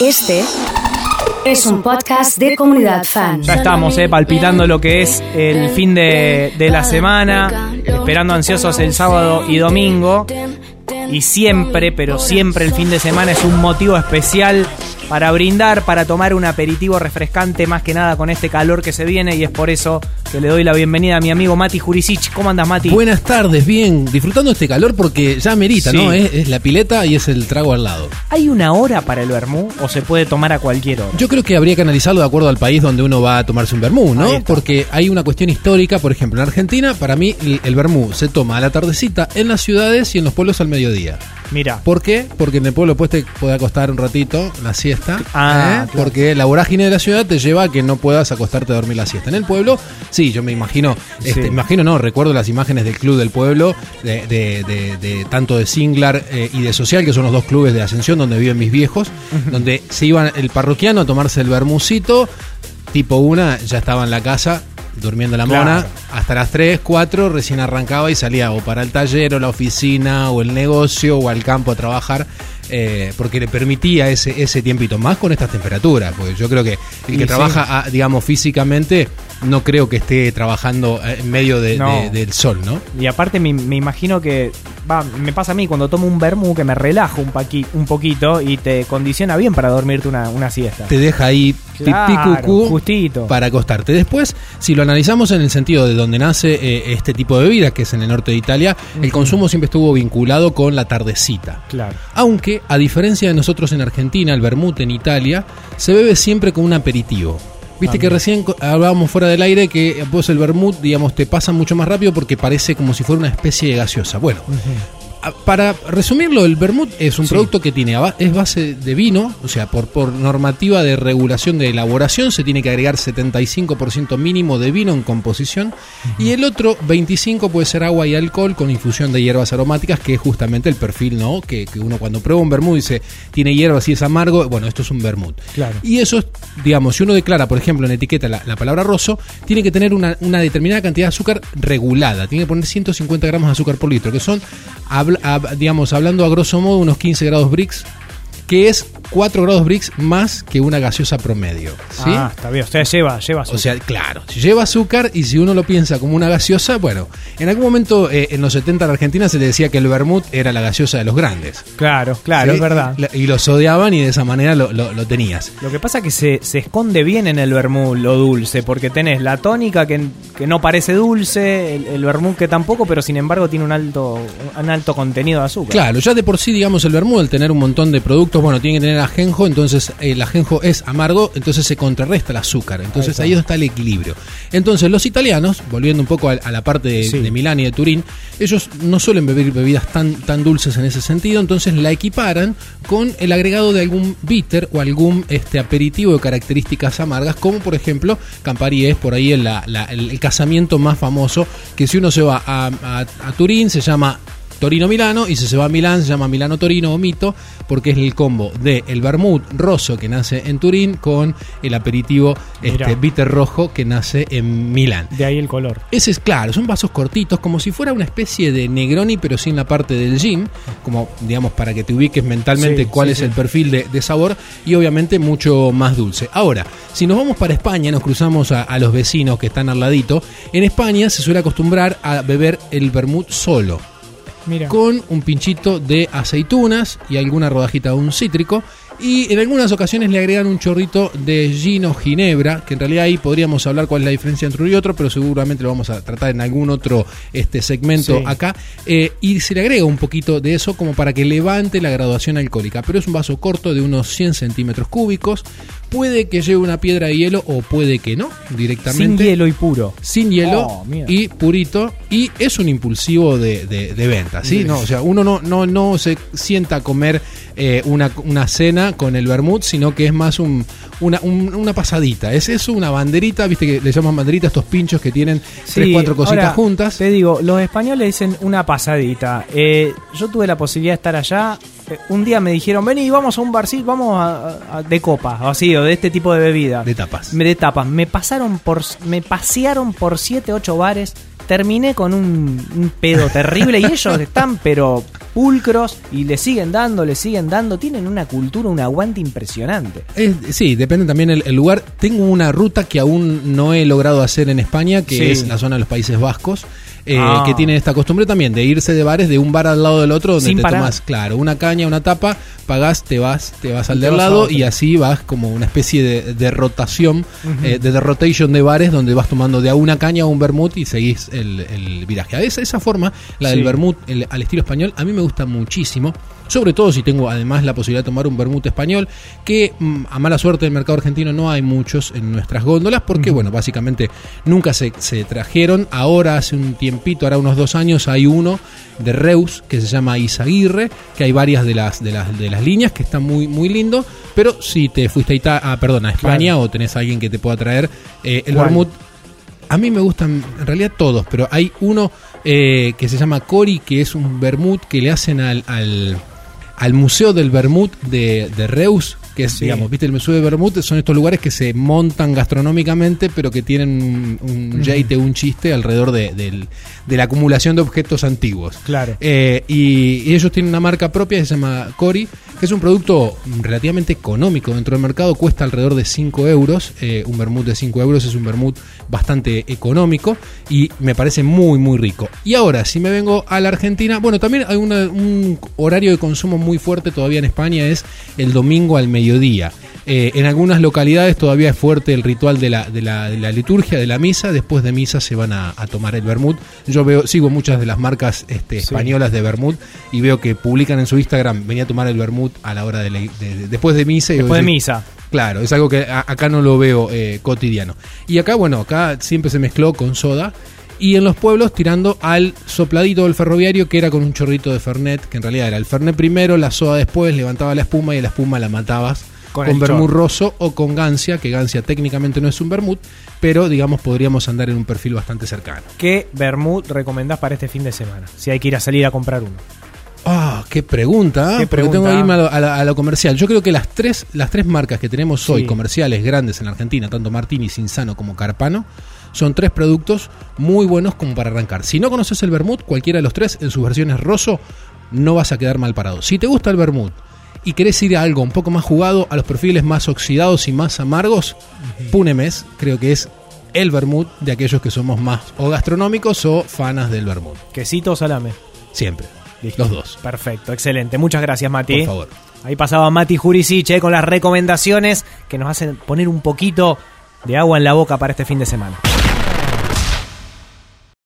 Este es un podcast de comunidad fan. Ya estamos, eh, palpitando lo que es el fin de, de la semana, esperando ansiosos el sábado y domingo. Y siempre, pero siempre el fin de semana es un motivo especial para brindar, para tomar un aperitivo refrescante, más que nada con este calor que se viene. Y es por eso que le doy la bienvenida a mi amigo Mati Jurisic. ¿Cómo andas, Mati? Buenas tardes, bien, disfrutando este calor porque ya merita, Sí. ¿no? Es, es la pileta y es el trago al lado. ¿Hay una hora para el vermú o se puede tomar a cualquier hora? Yo creo que habría que analizarlo de acuerdo al país donde uno va a tomarse un vermú, ¿no? Porque hay una cuestión histórica, por ejemplo, en Argentina, para mí el, el vermú se toma a la tardecita en las ciudades y en los pueblos al mediodía. Mira, ¿Por qué? Porque en el pueblo pues te puede acostar un ratito la siesta. Ah, ¿eh? claro. Porque la vorágine de la ciudad te lleva a que no puedas acostarte a dormir la siesta. En el pueblo, sí, yo me imagino, este, Sí. imagino no, recuerdo las imágenes del club del pueblo, de, de- de- de- tanto de Singlar eh, y de Social, que son los dos clubes de ascensión donde viven mis viejos, donde se iban el parroquiano a tomarse el bermucito, tipo una, ya estaba en la casa. Durmiendo la Claro. mona, hasta las 3, 4 recién arrancaba y salía o para el taller o la oficina o el negocio o al campo a trabajar eh, porque le permitía ese, ese tiempito más con estas temperaturas, porque yo creo que el Y que sí. trabaja, digamos, físicamente, no creo que esté trabajando eh, en medio de- No. de- del sol, ¿no? Y aparte me, me imagino que va, me pasa a mí cuando tomo un vermú que me relajo un, paqui- un poquito y te condiciona bien para dormirte una, una siesta. Te deja ahí Claro, cucú justito. para acostarte. Después, si lo analizamos en el sentido de donde nace eh, este tipo de bebida, que es en el norte de Italia, el consumo siempre estuvo vinculado con la tardecita. Claro. Aunque, a diferencia de nosotros en Argentina, el vermut en Italia se bebe siempre con un aperitivo. Viste que recién hablábamos fuera del aire que vos el vermut, digamos, te pasa mucho más rápido porque parece como si fuera una especie de gaseosa. Bueno, para resumirlo, el vermut es un Sí. producto que tiene a es base de vino, o sea, por, por normativa de regulación de elaboración se tiene que agregar 75% mínimo de vino en composición y el otro 25 puede ser agua y alcohol con infusión de hierbas aromáticas, que es justamente el perfil, ¿no? Que, que uno cuando prueba un vermut dice, tiene hierbas y es amargo, bueno, esto es un vermut. Claro. Y eso, es, digamos, si uno declara, por ejemplo, en etiqueta la, la palabra roso, tiene que tener una, una determinada cantidad de azúcar regulada. Tiene que poner 150 gramos de azúcar por litro, que son, digamos, hablando a grosso modo, unos 15 grados Brix, que es 4 grados Brix más que una gaseosa promedio. ¿sí? Ah, está bien. Usted lleva, lleva su. O sea, claro, lleva azúcar y si uno lo piensa como una gaseosa, bueno, en algún momento eh, en los 70 en Argentina se le decía que el vermut era la gaseosa de los grandes. claro, claro, ¿sí? es verdad. Y, los odiaban y de esa manera lo, lo- lo tenías. Lo que pasa es que se, se esconde bien en el vermú lo dulce, porque tenés la tónica que, que no parece dulce, el, el vermú que tampoco, pero sin embargo tiene un alto, un alto contenido de azúcar. Claro, ya de por sí, digamos, el vermú, al tener un montón de productos, bueno, tiene que tener ajenjo, entonces el ajenjo es amargo, entonces se contrarresta el azúcar. Entonces ahí, donde está el equilibrio. Entonces los italianos, volviendo un poco a, a la parte de, Sí. de Milán y de Turín, ellos no suelen beber bebidas tan, tan dulces en ese sentido, entonces la equiparan con el agregado de algún bitter o algún este, aperitivo de características amargas, como por ejemplo Campari es por ahí el, la- la- el- el casamiento más famoso, que si uno se va a, a- a Turín se llama Torino-Milano y si se va a Milán se llama Milano-Torino o Mito porque es el combo de el vermut rosso que nace en Turín con el aperitivo Mirá. este, bitter rojo que nace en Milán. De ahí el color. Ese es claro, son vasos cortitos, como si fuera una especie de Negroni, pero sin la parte del gin, como digamos para que te ubiques mentalmente Sí, cuál sí, es sí. el perfil de, de sabor y obviamente mucho más dulce. Ahora, si nos vamos para España, nos cruzamos a, a los vecinos que están al ladito, en España se suele acostumbrar a beber el vermut solo Mira. con un pinchito de aceitunas y alguna rodajita de un cítrico. Y en algunas ocasiones le agregan un chorrito de gin o ginebra, que en realidad ahí podríamos hablar cuál es la diferencia entre uno y otro, pero seguramente lo vamos a tratar en algún otro este segmento Sí. acá. Eh, y se le agrega un poquito de eso como para que levante la graduación alcohólica. Pero es un vaso corto de unos 100 centímetros cúbicos. Puede que lleve una piedra de hielo o puede que no, directamente Sin hielo y puro. sin hielo Oh, y purito y es un impulsivo de, de- de venta, ¿sí? No, o sea, uno no, no, no se sienta a comer eh, una, una cena con el vermut, sino que es más un, una, un- una pasadita. Es eso, una banderita, viste que le llaman banderita a estos pinchos que tienen tres, cuatro cositas ahora, juntas. Te digo, los españoles dicen una pasadita. Eh, yo tuve la posibilidad de estar allá. Eh, un día me dijeron, vení, vamos a un barcito, vamos a, a- de copa, o así, o de este tipo de bebida. De tapas. De tapas. Me pasaron por, me pasearon por 7, 8 bares. Terminé con un, un pedo terrible y ellos están, pero pulcros y le siguen dando, le siguen dando. Tienen una cultura, un aguante impresionante. Es- sí, depende también el, el lugar. Tengo una ruta que aún no he logrado hacer en España, que Sí. es la zona de los Países Vascos. eh, Ah. que tienen esta costumbre también de irse de bares de un bar al lado del otro donde Sin te parar. tomas, claro, una caña, una tapa, pagás, te vas, te vas al te del vas a lado y así vas como una especie de, de rotación, eh, de, de rotation de bares donde vas tomando de a una caña a un vermut y seguís el, el viraje. Esa, esa forma, la del vermut el- al estilo español, a mí me gusta muchísimo. Sobre todo si tengo además la posibilidad de tomar un vermut español, que mm, a mala suerte en el mercado argentino no hay muchos en nuestras góndolas, porque bueno, básicamente nunca se, se trajeron. Ahora, hace un tiempito, ahora unos dos años, hay uno de Reus que se llama Isaguirre, que hay varias de las, de las, de las líneas que están muy, muy lindo, pero si te fuiste a, Ita- ah, perdón, a España o tenés a alguien que te pueda traer eh, el vermut a mí me gustan en realidad todos, pero hay uno eh, que se llama Cori, que es un vermut que le hacen al, al, Museo del Vermut de, de Reus, que es, Sí. digamos, viste, el Museo de Vermut son estos lugares que se montan gastronómicamente, pero que tienen un, un un chiste alrededor de, del- de la acumulación de objetos antiguos. Claro. Eh, y, y ellos tienen una marca propia que se llama Cori, que es un producto relativamente económico dentro del mercado, cuesta alrededor de 5 euros. eh, un vermut de 5 euros es un vermut bastante económico y me parece muy, muy rico. Y ahora, si me vengo a la Argentina, bueno, también hay una- un horario de consumo muy fuerte todavía en España, es el domingo al mediodía. Eh, en algunas localidades todavía es fuerte el ritual de la, de la, de la liturgia, de la misa. Después de misa se van a, a tomar el vermut. Yo veo, sigo muchas de las marcas este, Sí. españolas de vermut y veo que publican en su Instagram, venía a tomar el vermut a la hora de, la- de- de- después de misa. y Después de misa. Claro, es algo que a- acá no lo veo eh, cotidiano. Y acá, bueno, acá siempre se mezcló con soda. Y en los pueblos tirando al sopladito del ferroviario que era con un chorrito de Fernet, que en realidad era el Fernet primero, la soda después, levantaba la espuma y la espuma la matabas Con con, vermut rosso o con gancia, que gancia técnicamente no es un vermut, pero digamos podríamos andar en un perfil bastante cercano. ¿Qué vermut recomendás para este fin de semana? Si hay que ir a salir a comprar uno. Ah, qué pregunta, ¿eh? Qué pregunta. tengo que irme a lo, a la- a lo comercial. Yo creo que las tres, las tres marcas que tenemos hoy, Sí. comerciales grandes en la Argentina, tanto Martini, Cinzano como Carpano, son tres productos muy buenos como para arrancar. Si no conoces el vermut, cualquiera de los tres, en sus versiones rosso, no vas a quedar mal parado. Si te gusta el vermut y querés ir a algo un poco más jugado, a los perfiles más oxidados y más amargos, Punemes creo que es el vermut de aquellos que somos más o gastronómicos o fanas del vermut. Quesito o salame. Siempre. Listo. Los dos. Perfecto, excelente. Muchas gracias, Mati. Por favor. Ahí pasaba Mati Jurisic eh, con las recomendaciones que nos hacen poner un poquito de agua en la boca para este fin de semana.